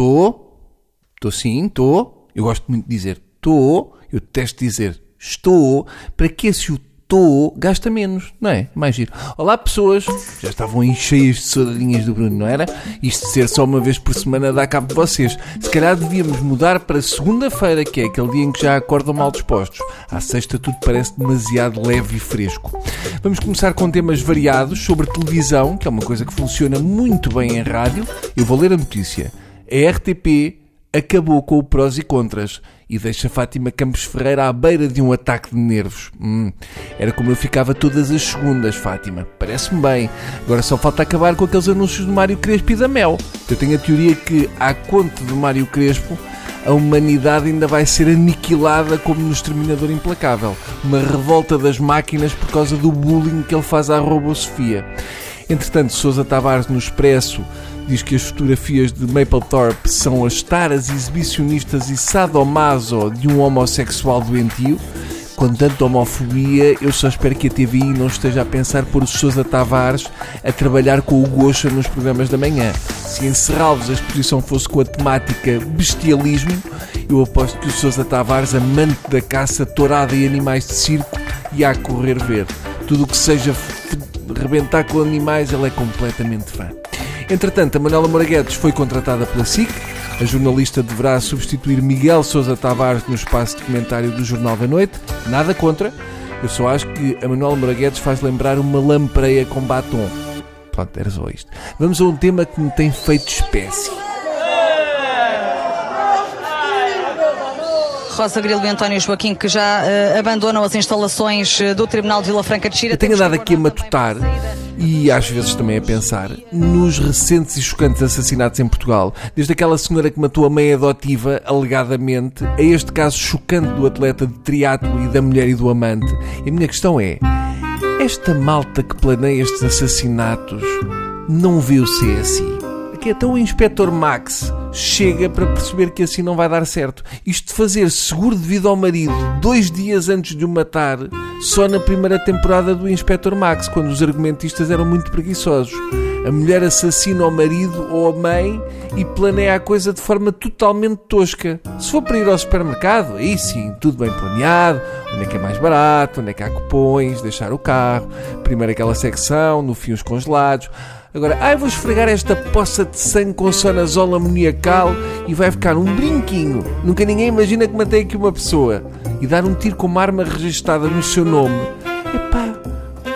Estou. Estou sim, estou. Eu gosto muito de dizer estou. Eu detesto dizer estou. Para que esse o estou gasta menos, não é? Mais giro. Olá pessoas, já estavam aí cheias de saudadinhas do Bruno, não era? Isto ser só uma vez por semana dá cabo de vocês. Se calhar devíamos mudar para segunda-feira, que é aquele dia em que já acordam mal dispostos. À sexta tudo parece demasiado leve e fresco. Vamos começar com temas variados sobre televisão, que é uma coisa que funciona muito bem em rádio. Eu vou ler a notícia. A RTP acabou com o prós e contras e deixa Fátima Campos Ferreira à beira de um ataque de nervos. Hum, era como eu ficava todas as segundas, Fátima. Parece-me bem. Agora só falta acabar com aqueles anúncios do Mário Crespo e da Mel. Eu tenho a teoria que, à conta do Mário Crespo, a humanidade ainda vai ser aniquilada como no Exterminador Implacável. Uma revolta das máquinas por causa do bullying que ele faz à Robo Sofia. Entretanto, Sousa Tavares no Expresso diz que as fotografias de Mapplethorpe são as taras exibicionistas e sadomaso de um homossexual doentio. Com tanta homofobia, eu só espero que a TVI não esteja a pensar por Sousa Tavares a trabalhar com o Gocha nos programas da manhã. Se em Serralves a exposição fosse com a temática bestialismo, eu aposto que o Sousa Tavares, amante da caça, tourada e animais de circo, ia a correr ver. Tudo o que seja rebentar com animais, ele é completamente fã. Entretanto, a Manuela Moraguetes foi contratada pela SIC. A jornalista deverá substituir Miguel Sousa Tavares no espaço de comentário do Jornal da Noite. Nada contra. Eu só acho que a Manuela Moraguetes faz lembrar uma lampreia com batom. Pronto, era só isto. Vamos a um tema que me tem feito espécie. Rosa Grilo e António Joaquim, que já uh, abandonam as instalações eh, do Tribunal de Vila Franca de Xira. Eu tenho andado aqui a matutar e às vezes também a pensar nos recentes e chocantes assassinatos em Portugal, desde aquela senhora que matou a mãe adotiva, alegadamente, a este caso chocante do atleta de triatlo e da mulher e do amante. E a minha questão é: esta malta que planeia estes assassinatos não vê o CSI? Que até o Inspector Max chega para perceber que assim não vai dar certo. Isto de fazer seguro de vida ao marido dois dias antes de o matar, só na primeira temporada do Inspector Max, quando os argumentistas eram muito preguiçosos. A mulher assassina o marido ou a mãe e planeia a coisa de forma totalmente tosca. Se for para ir ao supermercado, aí sim, tudo bem planeado, onde é que é mais barato, onde é que há cupões, deixar o carro, primeiro aquela secção, no fim os congelados. Agora, ai, vou esfregar esta poça de sangue com sonazol amoníacal e vai ficar um brinquinho. Nunca ninguém imagina que matei aqui uma pessoa. E dar um tiro com uma arma registada no seu nome. Epá,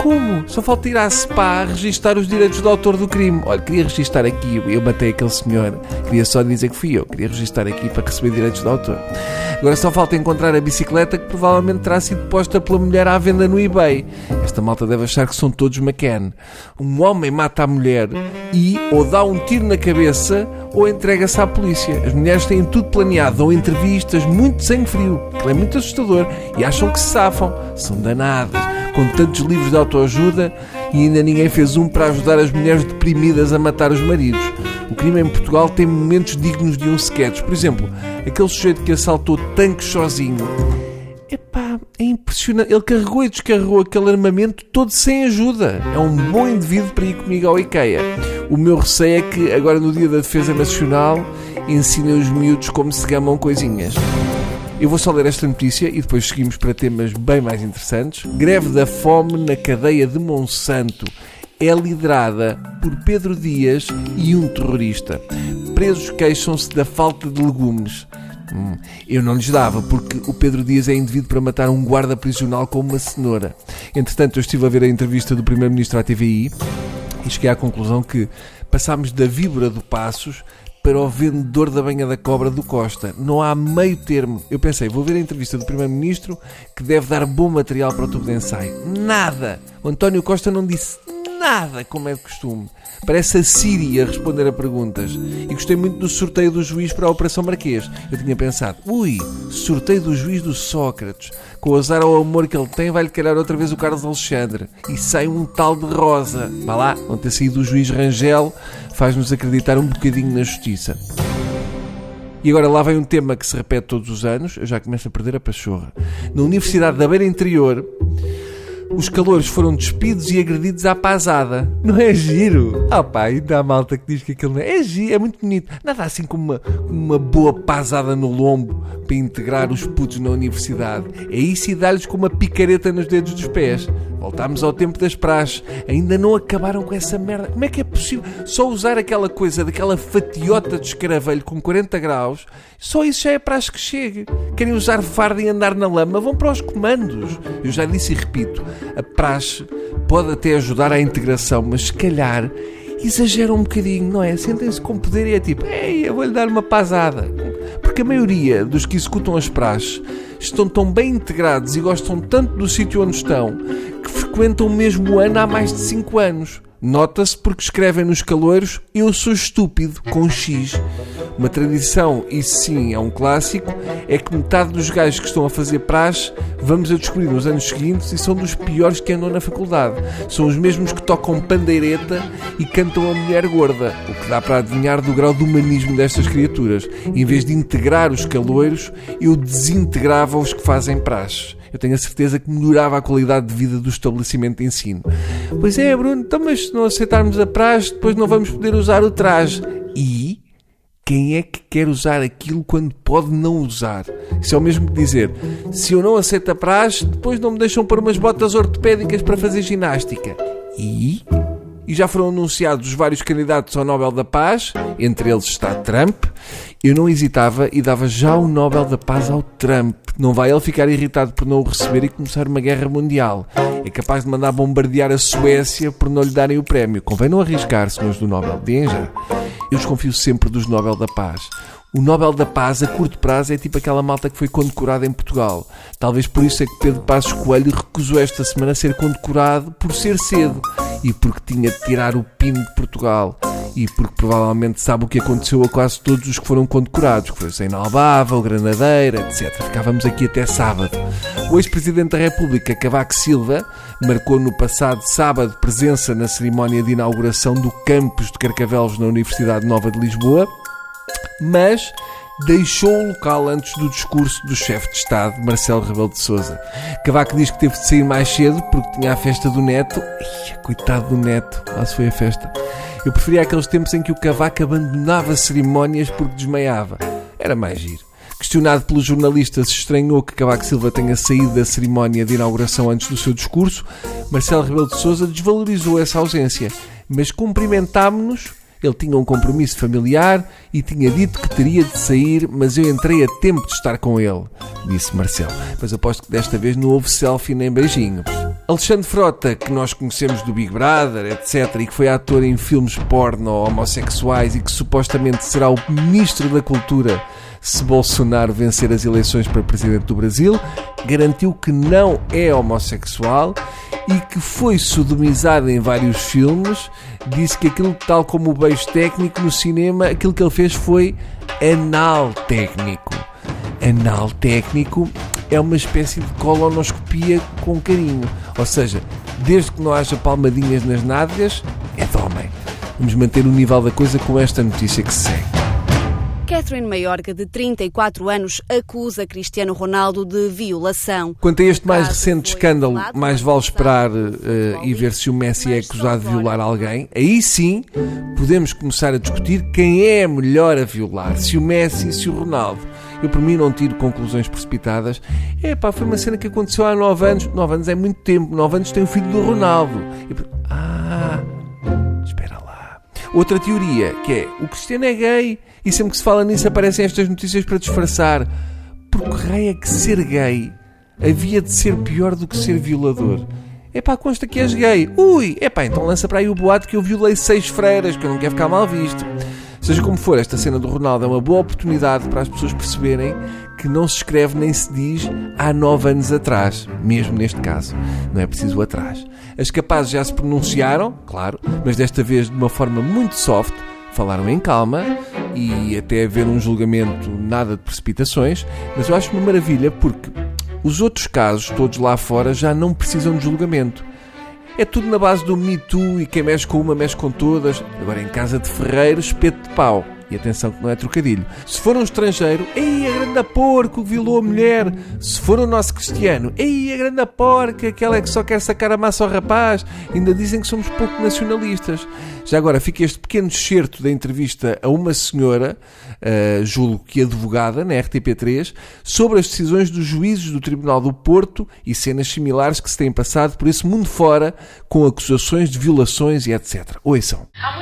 como? Só falta ir à SPA registar os direitos do autor do crime. Olha, queria registar aqui, eu matei aquele senhor. Queria só dizer que fui eu. Queria registar aqui para receber direitos do autor. Agora só falta encontrar a bicicleta que provavelmente terá sido posta pela mulher à venda no eBay. Esta malta deve achar que são todos McCann. Um homem mata a mulher e ou dá um tiro na cabeça ou entrega-se à polícia. As mulheres têm tudo planeado, dão entrevistas, muito sangue frio, que é muito assustador, e acham que se safam. São danadas com tantos livros de autoajuda e ainda ninguém fez um para ajudar as mulheres deprimidas a matar os maridos. O crime em Portugal tem momentos dignos de um sketch. Por exemplo, aquele sujeito que assaltou tanques sozinho. Epá, é impressionante. Ele carregou e descarregou aquele armamento todo sem ajuda. É um bom indivíduo para ir comigo ao IKEA. O meu receio é que agora no dia da defesa nacional ensinem os miúdos como se gamam coisinhas. Eu vou só ler esta notícia e depois seguimos para temas bem mais interessantes. Greve da fome na cadeia de Monsanto é liderada por Pedro Dias e um terrorista. Presos queixam-se da falta de legumes. Hum, eu não lhes dava, porque o Pedro Dias é indivíduo para matar um guarda prisional com uma cenoura. Entretanto, eu estive a ver a entrevista do Primeiro-Ministro à TVI e cheguei à conclusão que passámos da víbora do Passos para o vendedor da banha da cobra do Costa. Não há meio termo. Eu pensei, vou ver a entrevista do Primeiro-Ministro que deve dar bom material para o tubo de ensaio. Nada! O António Costa não disse nada, como é de costume. Parece a Siri a responder a perguntas. E gostei muito do sorteio do juiz para a Operação Marquês. Eu tinha pensado, ui, sorteio do juiz do Sócrates. Com o azar ao amor que ele tem, vai-lhe calhar outra vez o Carlos Alexandre. E sai um tal de Rosa. Vá lá, não ter saído o juiz Rangel faz-nos acreditar um bocadinho na justiça. E agora lá vem um tema que se repete todos os anos, eu já começo a perder a pachorra. Na Universidade da Beira Interior, os calores foram despidos e agredidos à pasada. Não é giro? Ah pá, ainda há malta que diz que aquilo não é. É giro, é muito bonito. Nada assim como uma, uma boa pasada no lombo para integrar os putos na universidade. É isso e dar-lhes com uma picareta nos dedos dos pés. Voltámos ao tempo das praxes. Ainda não acabaram com essa merda. Como é que é possível só usar aquela coisa daquela fatiota de escaravelho com 40 graus? Só isso já é praxe que chegue. Querem usar farda e andar na lama? Vão para os comandos. Eu já disse e repito: a praxe pode até ajudar à integração, mas se calhar exageram um bocadinho, não é? Sentem-se com poder e é tipo, ei, eu vou-lhe dar uma pasada. Porque a maioria dos que executam as praxes estão tão bem integrados e gostam tanto do sítio onde estão frequentam o mesmo ano há mais de 5 anos. Nota-se porque escrevem nos caloiros Eu sou estúpido, com X. Uma tradição, e sim é um clássico, é que metade dos gajos que estão a fazer praxe vamos a descobrir nos anos seguintes e são dos piores que andam na faculdade. São os mesmos que tocam pandeireta e cantam a mulher gorda, o que dá para adivinhar do grau de humanismo destas criaturas. Em vez de integrar os caloiros, eu desintegrava os que fazem praxe eu tenho a certeza que melhorava a qualidade de vida do estabelecimento de ensino. Pois é, Bruno, então, mas se não aceitarmos a praxe, depois não vamos poder usar o traje. E quem é que quer usar aquilo quando pode não usar? Isso é o mesmo que dizer: se eu não aceito a praxe, depois não me deixam pôr umas botas ortopédicas para fazer ginástica. E e já foram anunciados os vários candidatos ao Nobel da Paz, entre eles está Trump. Eu não hesitava e dava já o Nobel da Paz ao Trump. Não vai ele ficar irritado por não o receber e começar uma guerra mundial. É capaz de mandar bombardear a Suécia por não lhe darem o prémio. Convém não arriscar, senhores do Nobel. Deem já. Eu desconfio sempre dos Nobel da Paz. O Nobel da Paz, a curto prazo, é tipo aquela malta que foi condecorada em Portugal. Talvez por isso é que Pedro Passos Coelho recusou esta semana ser condecorado por ser cedo e porque tinha de tirar o pino de Portugal e porque provavelmente sabe o que aconteceu a quase todos os que foram condecorados, que foi o Sem Albava, o Granadeira, etc. Ficávamos aqui até sábado. O ex-presidente da República, Cavaco Silva, marcou no passado sábado presença na cerimónia de inauguração do campus de Carcavelos na Universidade Nova de Lisboa mas deixou o local antes do discurso do chefe de Estado, Marcelo Rebelo de Sousa. Cavaco diz que teve de sair mais cedo porque tinha a festa do neto. Ih, coitado do neto, lá se foi a festa. Eu preferia aqueles tempos em que o Cavaco abandonava cerimónias porque desmaiava. Era mais giro. Questionado pelos jornalistas, estranhou que Cavaco Silva tenha saído da cerimónia de inauguração antes do seu discurso. Marcelo Rebelo de Sousa desvalorizou essa ausência, mas cumprimentámo-nos ele tinha um compromisso familiar e tinha dito que teria de sair, mas eu entrei a tempo de estar com ele, disse Marcelo. Mas aposto que desta vez não houve selfie nem beijinho. Alexandre Frota, que nós conhecemos do Big Brother, etc., e que foi ator em filmes porno homossexuais e que supostamente será o Ministro da Cultura se Bolsonaro vencer as eleições para presidente do Brasil, garantiu que não é homossexual e que foi sodomizado em vários filmes, disse que aquilo, tal como o beijo técnico no cinema, aquilo que ele fez foi anal técnico. Anal técnico é uma espécie de colonoscopia com carinho. Ou seja, desde que não haja palmadinhas nas nádegas, é de homem. Vamos manter o nível da coisa com esta notícia que se segue. Catherine Mayorga, de 34 anos, acusa Cristiano Ronaldo de violação. Quanto a este mais recente escândalo, mais vale esperar uh, e ver se o Messi é acusado de violar alguém. Aí sim podemos começar a discutir quem é melhor a violar, se o Messi, se o Ronaldo. Eu, por mim, não tiro conclusões precipitadas. É pá, foi uma cena que aconteceu há 9 anos. 9 anos é muito tempo. 9 anos tem o filho do Ronaldo. Ah, espera lá. Outra teoria que é: o Cristiano é gay e sempre que se fala nisso aparecem estas notícias para disfarçar. Porque rei é que ser gay havia de ser pior do que ser violador. É pá, consta que és gay. Ui, é pá, então lança para aí o boato que eu violei seis freiras, que eu não quero ficar mal visto. Seja como for, esta cena do Ronaldo é uma boa oportunidade para as pessoas perceberem que não se escreve nem se diz há nove anos atrás, mesmo neste caso. Não é preciso atrás. As capazes já se pronunciaram, claro, mas desta vez de uma forma muito soft, falaram em calma e até haver um julgamento nada de precipitações, mas eu acho uma maravilha porque os outros casos, todos lá fora, já não precisam de julgamento. É tudo na base do Me Too e quem mexe com uma mexe com todas. Agora em casa de Ferreiro, espeto de pau. E atenção que não é trocadilho. Se for um estrangeiro, ei, a grande porco que violou a mulher. Se for o nosso cristiano, ei, a grande porca, aquela que só quer sacar a massa ao rapaz. Ainda dizem que somos pouco nacionalistas. Já agora, fica este pequeno excerto da entrevista a uma senhora, uh, julgo que advogada, na RTP3, sobre as decisões dos juízes do Tribunal do Porto e cenas similares que se têm passado por esse mundo fora, com acusações de violações e etc. Ouçam. Há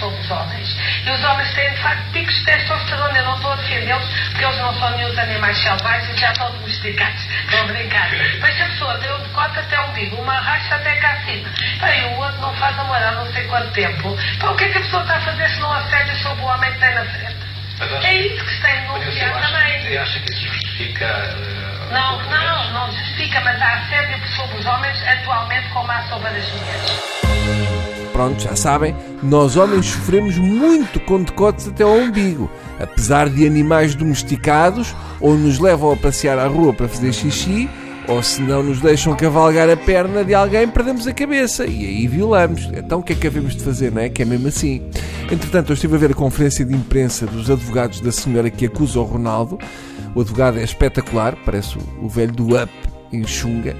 sobre os homens. E os homens têm, de facto, picos de testosterona. Eu não estou a defendê-los, porque eles não são nenhum animais selvagens e já estão domesticados. Estão a brincar. Mas se a pessoa tem o decote até o umbigo, uma racha até cá acima, e o outro não faz amor há não sei quanto tempo, para o que é que a pessoa está a fazer se não assédio sobre o homem que tem na frente? É isso que se tem de denunciar também. Você acha que isso justifica... Uh, não, não, não justifica, mas há assédio sobre os homens atualmente como há sobre as mulheres pronto, já sabem, nós homens sofremos muito com decotes até ao umbigo. Apesar de animais domesticados, ou nos levam a passear à rua para fazer xixi, ou se não nos deixam cavalgar a perna de alguém, perdemos a cabeça e aí violamos. Então o que é que havemos de fazer, não é? Que é mesmo assim. Entretanto, eu estive a ver a conferência de imprensa dos advogados da senhora que acusa o Ronaldo. O advogado é espetacular, parece o velho do Up em Xunga.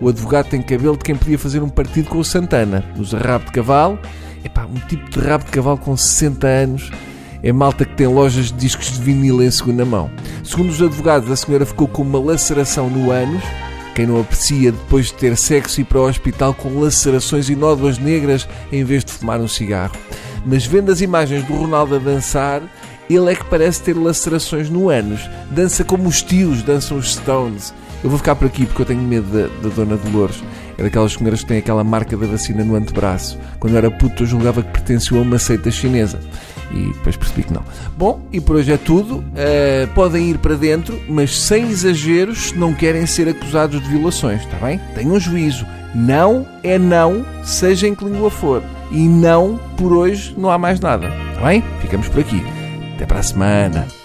O advogado tem cabelo de quem podia fazer um partido com o Santana. Usa rabo de cavalo. Epá, um tipo de rabo de cavalo com 60 anos é malta que tem lojas de discos de vinil em segunda mão. Segundo os advogados, a senhora ficou com uma laceração no ânus. Quem não aprecia depois de ter sexo ir para o hospital com lacerações e nódoas negras em vez de fumar um cigarro. Mas vendo as imagens do Ronaldo a dançar, ele é que parece ter lacerações no ânus. Dança como os tios dançam os Stones. Eu vou ficar por aqui porque eu tenho medo da, da Dona Dolores. É daquelas senhoras que têm aquela marca da vacina no antebraço. Quando eu era puto, eu julgava que pertenciam a uma seita chinesa. E depois percebi que não. Bom, e por hoje é tudo. Uh, podem ir para dentro, mas sem exageros se não querem ser acusados de violações, está bem? Tenham juízo. Não é não, seja em que língua for. E não, por hoje, não há mais nada. Está bem? Ficamos por aqui. Até para a semana.